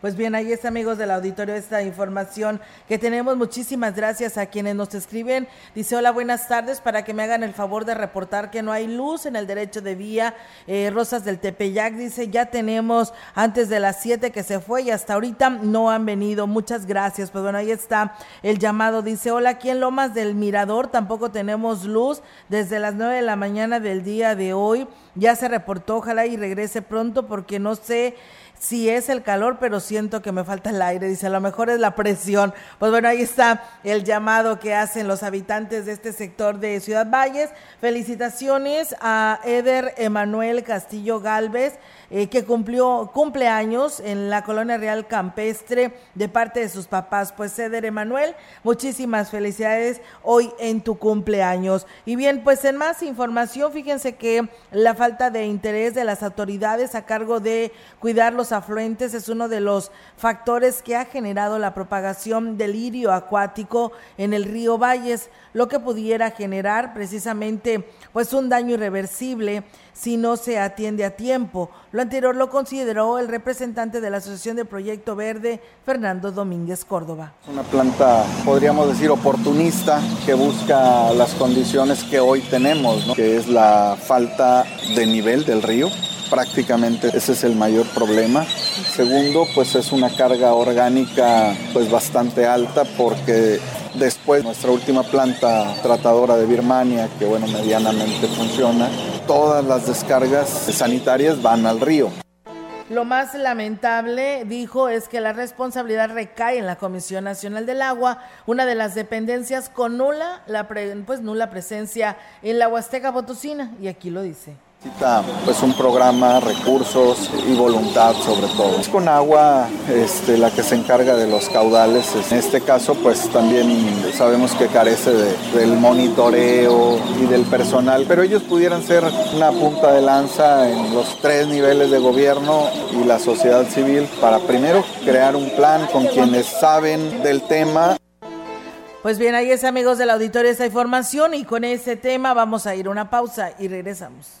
Pues bien, ahí está, amigos del auditorio, esta información que tenemos. Muchísimas gracias a quienes nos escriben. Dice, hola, buenas tardes, para que me hagan el favor de reportar que no hay luz en el derecho de vía. Eh, Rosas del Tepeyac dice, ya tenemos antes de las 7 que se fue y hasta ahorita no han venido. Muchas gracias. Pues bueno, ahí está el llamado. Dice, hola, aquí en Lomas del Mirador tampoco tenemos luz desde las 9 de la mañana del día de hoy. Ya se reportó, ojalá y regrese pronto porque no sé si es el calor, pero siento que me falta el aire. Dice, a lo mejor es la presión. Pues bueno, ahí está el llamado que hacen los habitantes de este sector de Ciudad Valles. Felicitaciones a Eder Emanuel Castillo Galvez eh, que cumplió cumpleaños en la Colonia Real Campestre de parte de sus papás. Pues Ceder Emanuel, muchísimas felicidades hoy en tu cumpleaños. Y bien, pues en más información, fíjense que la falta de interés de las autoridades a cargo de cuidar los afluentes es uno de los factores que ha generado la propagación del lirio acuático en el río Valles, lo que pudiera generar precisamente pues un daño irreversible si no se atiende a tiempo. Lo anterior lo consideró el representante de la Asociación de Proyecto Verde, Fernando Domínguez Córdoba. Una planta, podríamos decir, oportunista que busca las condiciones que hoy tenemos, que es la falta de nivel del río. Prácticamente ese es el mayor problema. Segundo, pues es una carga orgánica pues bastante alta porque Después, nuestra última planta tratadora de Birmania, que bueno, medianamente funciona, todas las descargas sanitarias van al río. Lo más lamentable, dijo, es que la responsabilidad recae en la Comisión Nacional del Agua, una de las dependencias con nula, la pues, presencia en la Huasteca Potosina, y aquí lo dice. Necesita pues un programa, recursos y voluntad sobre todo. Es con agua este, la que se encarga de los caudales. En este caso pues también sabemos que carece del monitoreo y del personal, pero ellos pudieran ser una punta de lanza en los tres niveles de gobierno y la sociedad civil para primero crear un plan con quienes saben del tema Pues bien, ahí es amigos del auditorio esta información y con ese tema vamos a ir a una pausa y regresamos.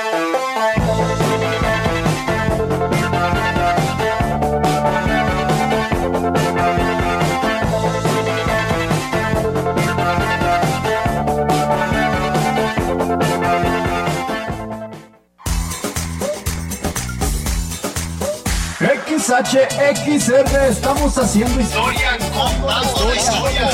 XHXR, estamos haciendo historia, contando la historia.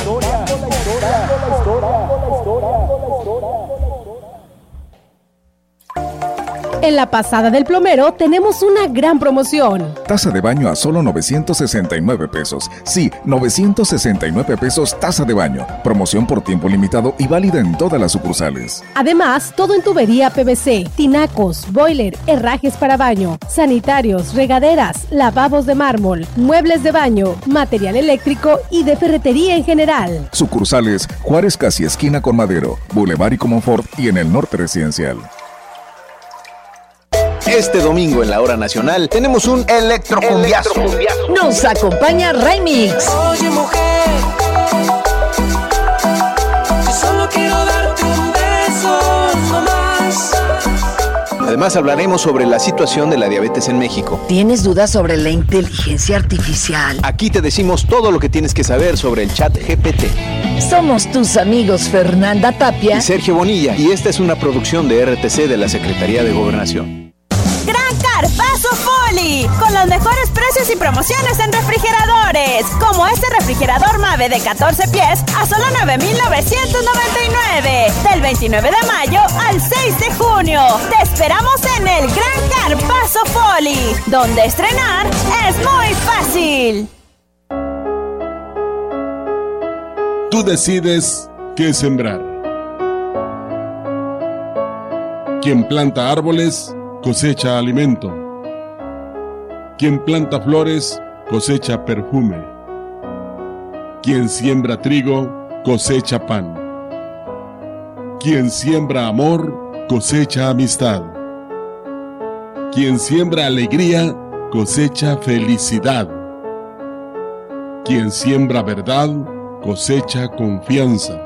En la pasada del plomero tenemos una gran promoción. Taza de baño a solo 969 pesos. Sí, 969 pesos taza de baño. Promoción por tiempo limitado y válida en todas las sucursales. Además, todo en tubería PVC, tinacos, boiler, herrajes para baño, sanitarios, regaderas, lavabos de mármol, muebles de baño, material eléctrico y de ferretería en general. Sucursales Juárez Casi Esquina con Madero, Boulevard y Comonfort y en el norte residencial. Este domingo en la hora nacional tenemos un electrocumbiazo. Nos acompaña Remix. Oye mujer, yo solo quiero darte un beso, no más. Además hablaremos sobre la situación de la diabetes en México. ¿Tienes dudas sobre la inteligencia artificial? Aquí te decimos todo lo que tienes que saber sobre el chat GPT. Somos tus amigos Fernanda Tapia Y Sergio Bonilla, y esta es una producción de RTC de la Secretaría de Gobernación. Con los mejores precios y promociones en refrigeradores, como este refrigerador Mave de 14 pies a solo 9,999, del 29 de mayo al 6 de junio. Te esperamos en el Gran Carpazo Foli, donde estrenar es muy fácil. Tú decides qué sembrar. Quien planta árboles cosecha alimento. Quien planta flores cosecha perfume. Quien siembra trigo cosecha pan. Quien siembra amor cosecha amistad. Quien siembra alegría cosecha felicidad. Quien siembra verdad cosecha confianza.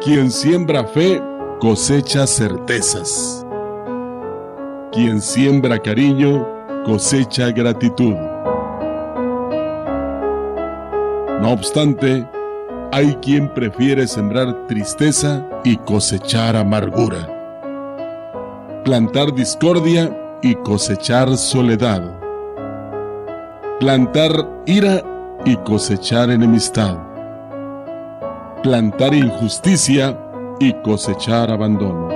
Quien siembra fe cosecha certezas. Quien siembra cariño cosecha gratitud. No obstante, hay quien prefiere sembrar tristeza y cosechar amargura. Plantar discordia y cosechar soledad. Plantar ira y cosechar enemistad. Plantar injusticia y cosechar abandono.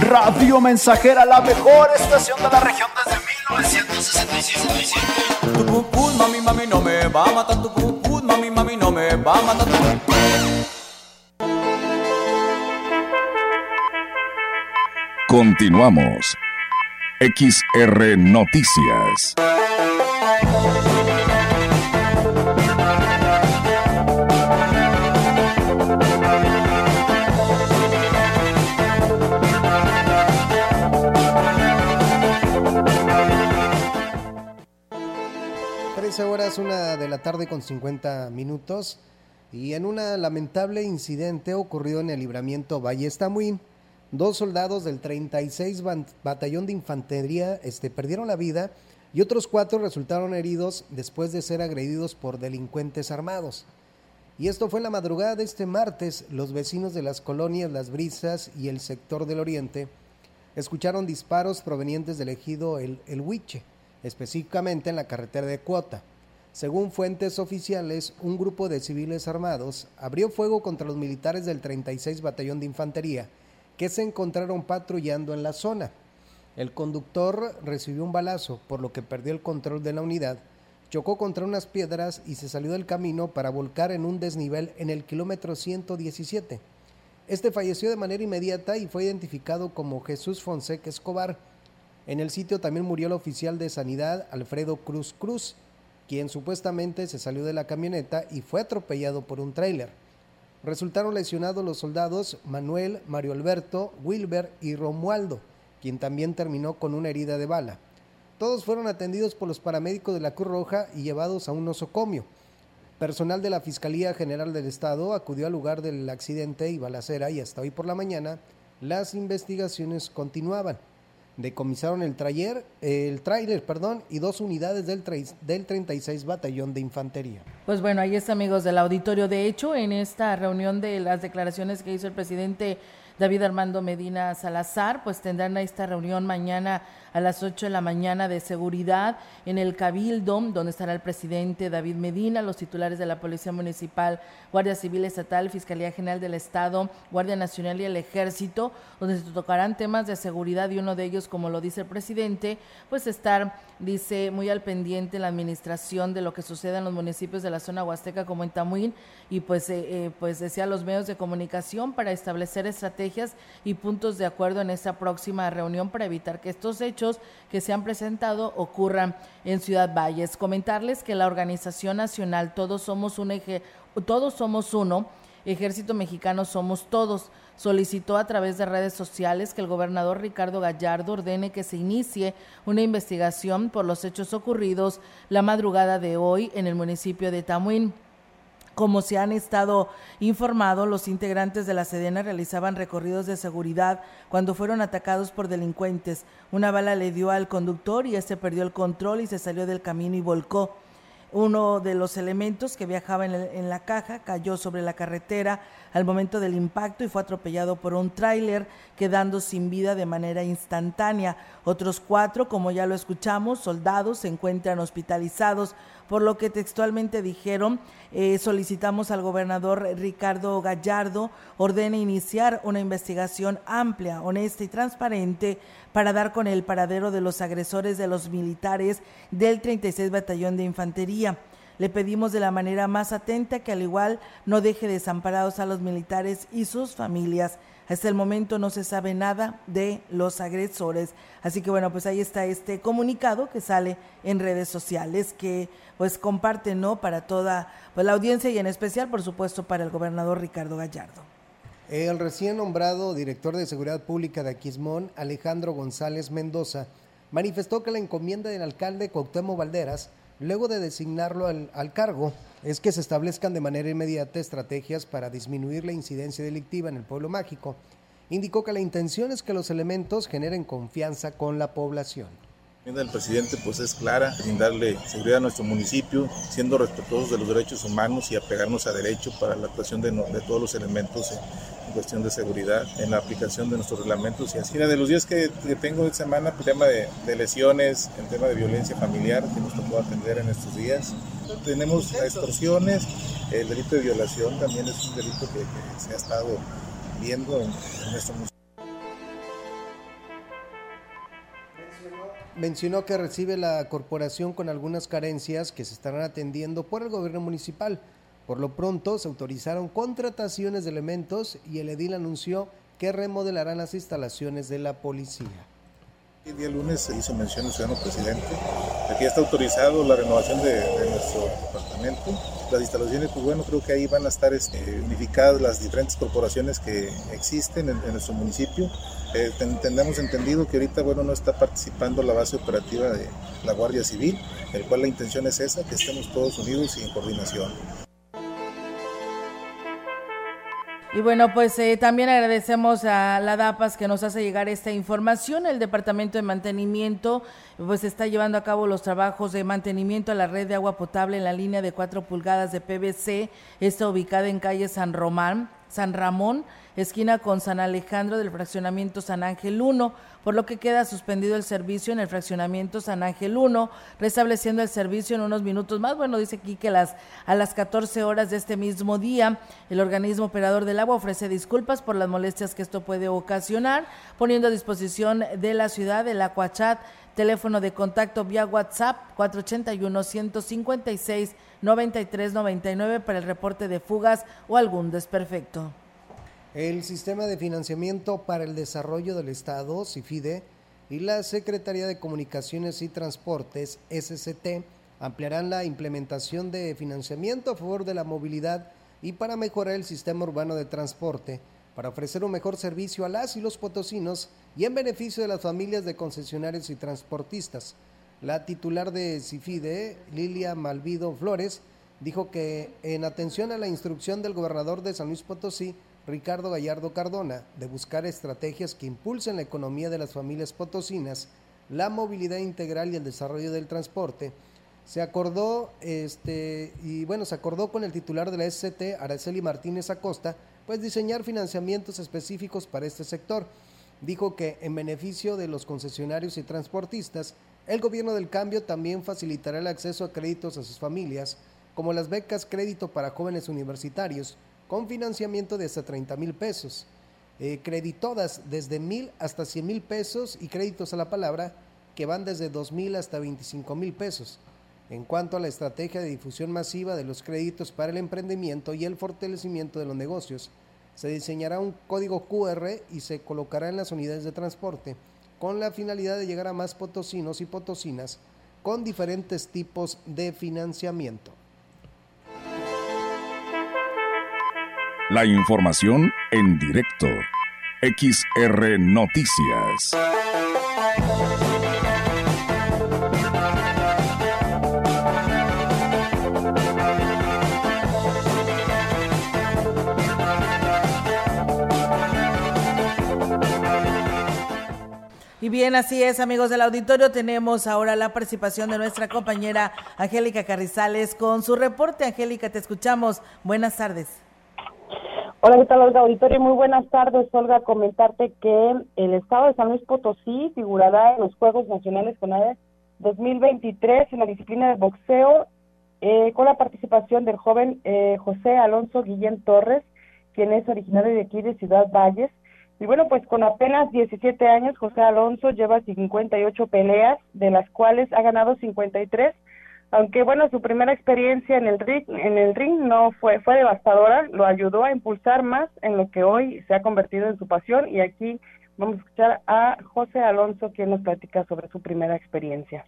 Radio Mensajera, la mejor estación de la región desde 1967. Tu pupú, mami, mami, no me va a matar tu pupú, mami, mami, no me va a matar Continuamos. XR Noticias. Horas, una de la tarde con 50 minutos. Y en un lamentable incidente ocurrido en el libramiento Valle Estamuín, dos soldados del 36 ban- Batallón de Infantería este, perdieron la vida y otros cuatro resultaron heridos después de ser agredidos por delincuentes armados. Y esto fue en la madrugada de este martes. Los vecinos de las colonias Las Brisas y el sector del Oriente escucharon disparos provenientes del ejido El, el Huiche, específicamente en la carretera de Cuota. Según fuentes oficiales, un grupo de civiles armados abrió fuego contra los militares del 36 Batallón de Infantería que se encontraron patrullando en la zona. El conductor recibió un balazo, por lo que perdió el control de la unidad, chocó contra unas piedras y se salió del camino para volcar en un desnivel en el kilómetro 117. Este falleció de manera inmediata y fue identificado como Jesús Fonseca Escobar. En el sitio también murió el oficial de sanidad Alfredo Cruz Cruz, quien supuestamente se salió de la camioneta y fue atropellado por un tráiler. Resultaron lesionados los soldados Manuel, Mario Alberto, Wilber y Romualdo, quien también terminó con una herida de bala. Todos fueron atendidos por los paramédicos de la Cruz Roja y llevados a un nosocomio. Personal de la Fiscalía General del Estado acudió al lugar del accidente y balacera y hasta hoy por la mañana las investigaciones continuaban. Decomisaron el trailer, el tráiler, perdón, y dos unidades del, del 36 Batallón de Infantería. Pues bueno, ahí está amigos del auditorio. De hecho, en esta reunión de las declaraciones que hizo el presidente David Armando Medina Salazar, pues tendrán esta reunión mañana a las 8 de la mañana de seguridad en el Cabildo, donde estará el presidente David Medina, los titulares de la Policía Municipal, Guardia Civil Estatal, Fiscalía General del Estado, Guardia Nacional y el Ejército, donde se tocarán temas de seguridad y uno de ellos, como lo dice el presidente, pues estar, dice, muy al pendiente la administración de lo que sucede en los municipios de la zona huasteca como en Tamuín y pues, eh, eh, pues decía los medios de comunicación para establecer estrategias y puntos de acuerdo en esta próxima reunión para evitar que estos hechos que se han presentado ocurran en Ciudad Valles. Comentarles que la organización nacional Todos Somos un Todos Somos Uno, Ejército Mexicano Somos Todos, solicitó a través de redes sociales que el gobernador Ricardo Gallardo ordene que se inicie una investigación por los hechos ocurridos la madrugada de hoy en el municipio de Tamuín. Como se han estado informados, los integrantes de la Sedena realizaban recorridos de seguridad cuando fueron atacados por delincuentes. Una bala le dio al conductor y este perdió el control y se salió del camino y volcó. Uno de los elementos que viajaba en, la caja cayó sobre la carretera al momento del impacto y fue atropellado por un tráiler, quedando sin vida de manera instantánea. Otros cuatro, como ya lo escuchamos, soldados, se encuentran hospitalizados, por lo que textualmente dijeron, eh, solicitamos al gobernador Ricardo Gallardo ordene iniciar una investigación amplia, honesta y transparente para dar con el paradero de los agresores de los militares del 36 Batallón de Infantería. Le pedimos de la manera más atenta que al igual no deje desamparados a los militares y sus familias. Hasta el momento no se sabe nada de los agresores. Así que bueno, pues ahí está este comunicado que sale en redes sociales que pues comparten, ¿no? Para toda pues, la audiencia y en especial, por supuesto, para el gobernador Ricardo Gallardo. El recién nombrado director de Seguridad Pública de Aquismón, Alejandro González Mendoza, manifestó que la encomienda del alcalde Cuauhtémoc Valderas, luego de designarlo al, al, cargo, es que se establezcan de manera inmediata estrategias para disminuir la incidencia delictiva en el pueblo mágico. Indicó que la intención es que los elementos generen confianza con la población. La del presidente pues es clara, brindarle seguridad a nuestro municipio, siendo respetuosos de los derechos humanos y apegarnos a derecho para la actuación de, de todos los elementos en, en, cuestión de seguridad, en la aplicación de nuestros reglamentos y así. Mira, de los días que, que tengo de semana, el pues, tema de, de, lesiones, el tema de violencia familiar que nos tocó atender en estos días. Tenemos extorsiones, el delito de violación también es un delito que, se ha estado viendo en, en nuestro municipio. mencionó que recibe la corporación con algunas carencias que se estarán atendiendo por el gobierno municipal. Por lo pronto se autorizaron contrataciones de elementos y el edil anunció que remodelarán las instalaciones de la policía. El día lunes se hizo mención al ciudadano presidente. Aquí está autorizado la renovación de, nuestro departamento. Las instalaciones, pues bueno, creo que ahí van a estar este, unificadas las diferentes corporaciones que existen en, en nuestro municipio. Eh, tenemos entendido que ahorita, bueno, no está participando la base operativa de la Guardia Civil, el cual la intención es esa, que estemos todos unidos y en coordinación. Y bueno, pues eh, también agradecemos a la DAPAS que nos hace llegar esta información. El Departamento de Mantenimiento pues está llevando a cabo los trabajos de mantenimiento a la red de agua potable en la línea de 4 pulgadas de PVC. Está ubicada en calle San Román, San Ramón, esquina con San Alejandro del fraccionamiento San Ángel 1 por lo que queda suspendido el servicio en el fraccionamiento San Ángel 1, restableciendo el servicio en unos minutos más. Bueno, dice aquí que las, a las 14 horas de este mismo día, el organismo operador del agua ofrece disculpas por las molestias que esto puede ocasionar, poniendo a disposición de la ciudad el Acuachat, teléfono de contacto vía WhatsApp 481-156-9399 para el reporte de fugas o algún desperfecto. El Sistema de Financiamiento para el Desarrollo del Estado, CIFIDE, y la Secretaría de Comunicaciones y Transportes, SCT, ampliarán la implementación de financiamiento a favor de la movilidad y para mejorar el sistema urbano de transporte, para ofrecer un mejor servicio a las y los potosinos y en beneficio de las familias de concesionarios y transportistas. La titular de CIFIDE, Lilia Malvido Flores, dijo que en atención a la instrucción del gobernador de San Luis Potosí, Ricardo Gallardo Cardona de buscar estrategias que impulsen la economía de las familias potosinas, la movilidad integral y el desarrollo del transporte, se acordó este y bueno, se acordó con el titular de la SCT, Araceli Martínez Acosta, pues diseñar financiamientos específicos para este sector. Dijo que en beneficio de los concesionarios y transportistas, el gobierno del cambio también facilitará el acceso a créditos a sus familias, como las becas crédito para jóvenes universitarios, con financiamiento de hasta 30 mil pesos. Eh, desde mil hasta 100 mil pesos y créditos a la palabra que van desde 2 mil hasta 25 mil pesos. En cuanto a la estrategia de difusión masiva de los créditos para el emprendimiento y el fortalecimiento de los negocios, se diseñará un código QR y se colocará en las unidades de transporte con la finalidad de llegar a más potosinos y potosinas con diferentes tipos de financiamiento. La información en directo. XR Noticias. Y bien, así es, amigos del auditorio. Tenemos ahora la participación de nuestra compañera Angélica Carrizales con su reporte. Angélica, te escuchamos. Buenas tardes. Hola, ¿qué tal, Olga Auditorio? Muy buenas tardes, Olga. Comentarte que el Estado de San Luis Potosí figurará en los Juegos Nacionales CONADE 2023 en la disciplina de boxeo eh, con la participación del joven eh, José Alonso Guillén Torres, quien es originario de aquí de Ciudad Valles. Y bueno, pues con apenas 17 años, José Alonso lleva 58 peleas, de las cuales ha ganado 53 aunque bueno, su primera experiencia en el ring, en el ring no fue fue devastadora, lo ayudó a impulsar más en lo que hoy se ha convertido en su pasión y aquí vamos a escuchar a José Alonso quien nos platica sobre su primera experiencia.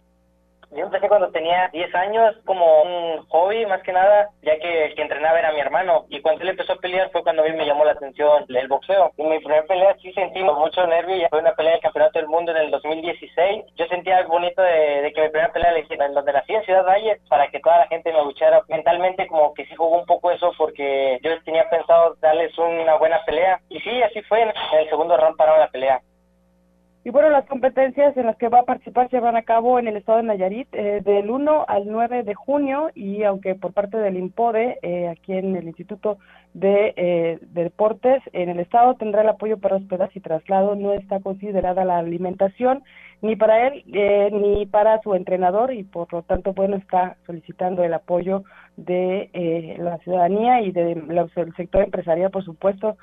Yo empecé cuando tenía 10 años como un hobby más que nada, ya que el que entrenaba era mi hermano. Y cuando él empezó a pelear fue cuando a mí me llamó la atención el boxeo. En mi primera pelea sí sentí mucho nervio. Ya fue una pelea del Campeonato del Mundo en el 2016. Yo sentía algo bonito de, que mi primera pelea en donde nací en Ciudad Valle para que toda la gente me luchara. Mentalmente como que sí jugó un poco eso porque yo tenía pensado darles una buena pelea. Y sí, así fue. En el segundo round pararon la pelea. Y bueno, las competencias en las que va a participar se van a cabo en el estado de Nayarit eh, del 1 al 9 de junio y aunque por parte del IMPODE, eh, aquí en el Instituto de, eh, Deportes, en el estado tendrá el apoyo para hospedaje y traslado, no está considerada la alimentación ni para él ni para su entrenador y por lo tanto, bueno, está solicitando el apoyo de la ciudadanía y del sector empresarial, por supuesto,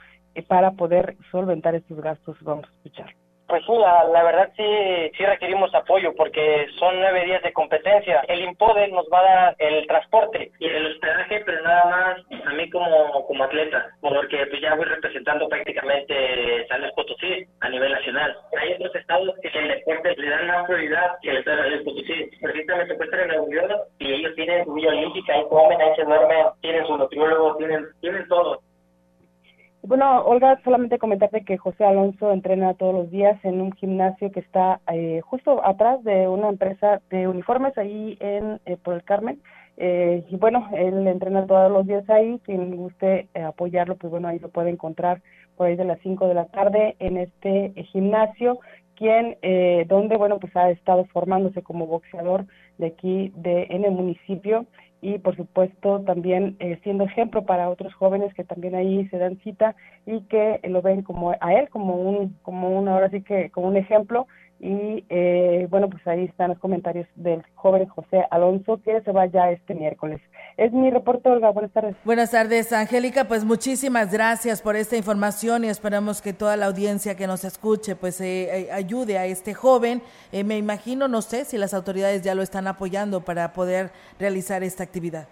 para poder solventar estos gastos. Vamos a escuchar. Pues la, verdad sí, sí requerimos apoyo porque son nueve días de competencia. El IMPODE nos va a dar el transporte y el hospedaje, pero nada más a mí como, como atleta, porque pues ya voy representando prácticamente San Luis Potosí a nivel nacional. Hay otros estados que el deporte le dan más prioridad que el estado de San Luis Potosí. Precisamente puede estar en Nuevo York y ellos tienen su vía olímpica, ahí comen, ahí se duermen, tienen su nutriólogo, tienen, tienen todo. Bueno, Olga, solamente comentarte que José Alonso entrena todos los días en un gimnasio que está eh, justo atrás de una empresa de uniformes ahí en eh, por el Carmen. Eh, y bueno, él entrena todos los días ahí, quien guste eh, apoyarlo, pues bueno, ahí lo puede encontrar por ahí de las 5 de la tarde en este eh, gimnasio, quien, eh, donde, bueno, pues ha estado formándose como boxeador de aquí de, en el municipio y por supuesto también eh, siendo ejemplo para otros jóvenes que también ahí se dan cita y que lo ven como a él como un como un ahora sí que como un ejemplo. Y eh, bueno pues ahí están los comentarios del joven José Alonso que se va ya este miércoles es mi reporte Olga buenas tardes Buenas tardes, Angélica. Pues muchísimas gracias por esta información y esperamos que toda la audiencia que nos escuche pues eh, eh, ayude a este joven. Eh, me imagino, no sé si las autoridades ya lo están apoyando para poder realizar esta actividad.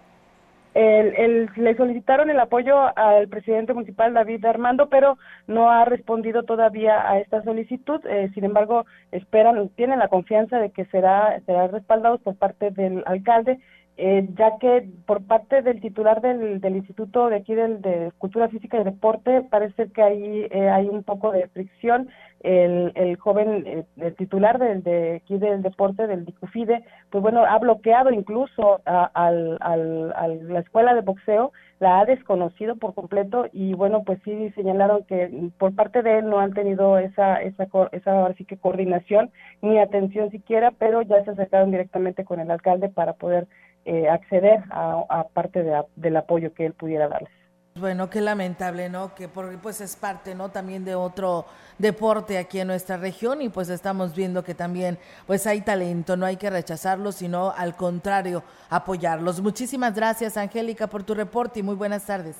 El, el- le solicitaron el apoyo al presidente municipal David Armando, pero no ha respondido todavía a esta solicitud. Eh, sin embargo, esperan, tienen la confianza de que será, será respaldados por parte del alcalde, eh, ya que por parte del titular del, del instituto de aquí del, de Cultura Física y Deporte parece que ahí eh, hay un poco de fricción. El, el joven, eh, el titular del, de aquí del deporte, del DICUFIDE, pues bueno, ha bloqueado incluso a, al, al, la escuela de boxeo, la ha desconocido por completo y bueno, pues sí señalaron que por parte de él no han tenido esa, esa, esa ahora que coordinación ni atención siquiera, pero ya se acercaron directamente con el alcalde para poder eh, acceder a, a parte de- del apoyo que él pudiera darles. Bueno, qué lamentable, ¿no? Que por, pues es parte, ¿no? También de otro deporte aquí en nuestra región y pues estamos viendo que también pues hay talento, no hay que rechazarlo, sino al contrario, apoyarlos. Muchísimas gracias, Angélica, por tu reporte y muy buenas tardes.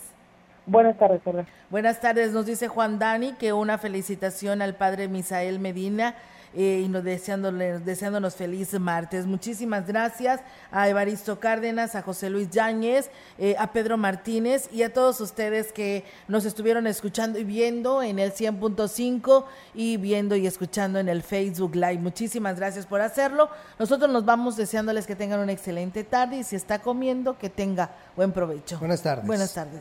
Buenas tardes. Buenas tardes, nos dice Juan Dani que una felicitación al padre Misael Medina eh, y nos deseándole, deseándonos feliz martes. Muchísimas gracias a Evaristo Cárdenas, a José Luis Yáñez, eh, a Pedro Martínez y a todos ustedes que nos estuvieron escuchando y viendo en el 100.5 y viendo y escuchando en el Facebook Live. Muchísimas gracias por hacerlo. Nosotros nos vamos deseándoles que tengan una excelente tarde y si está comiendo, que tenga buen provecho. Buenas tardes. Buenas tardes.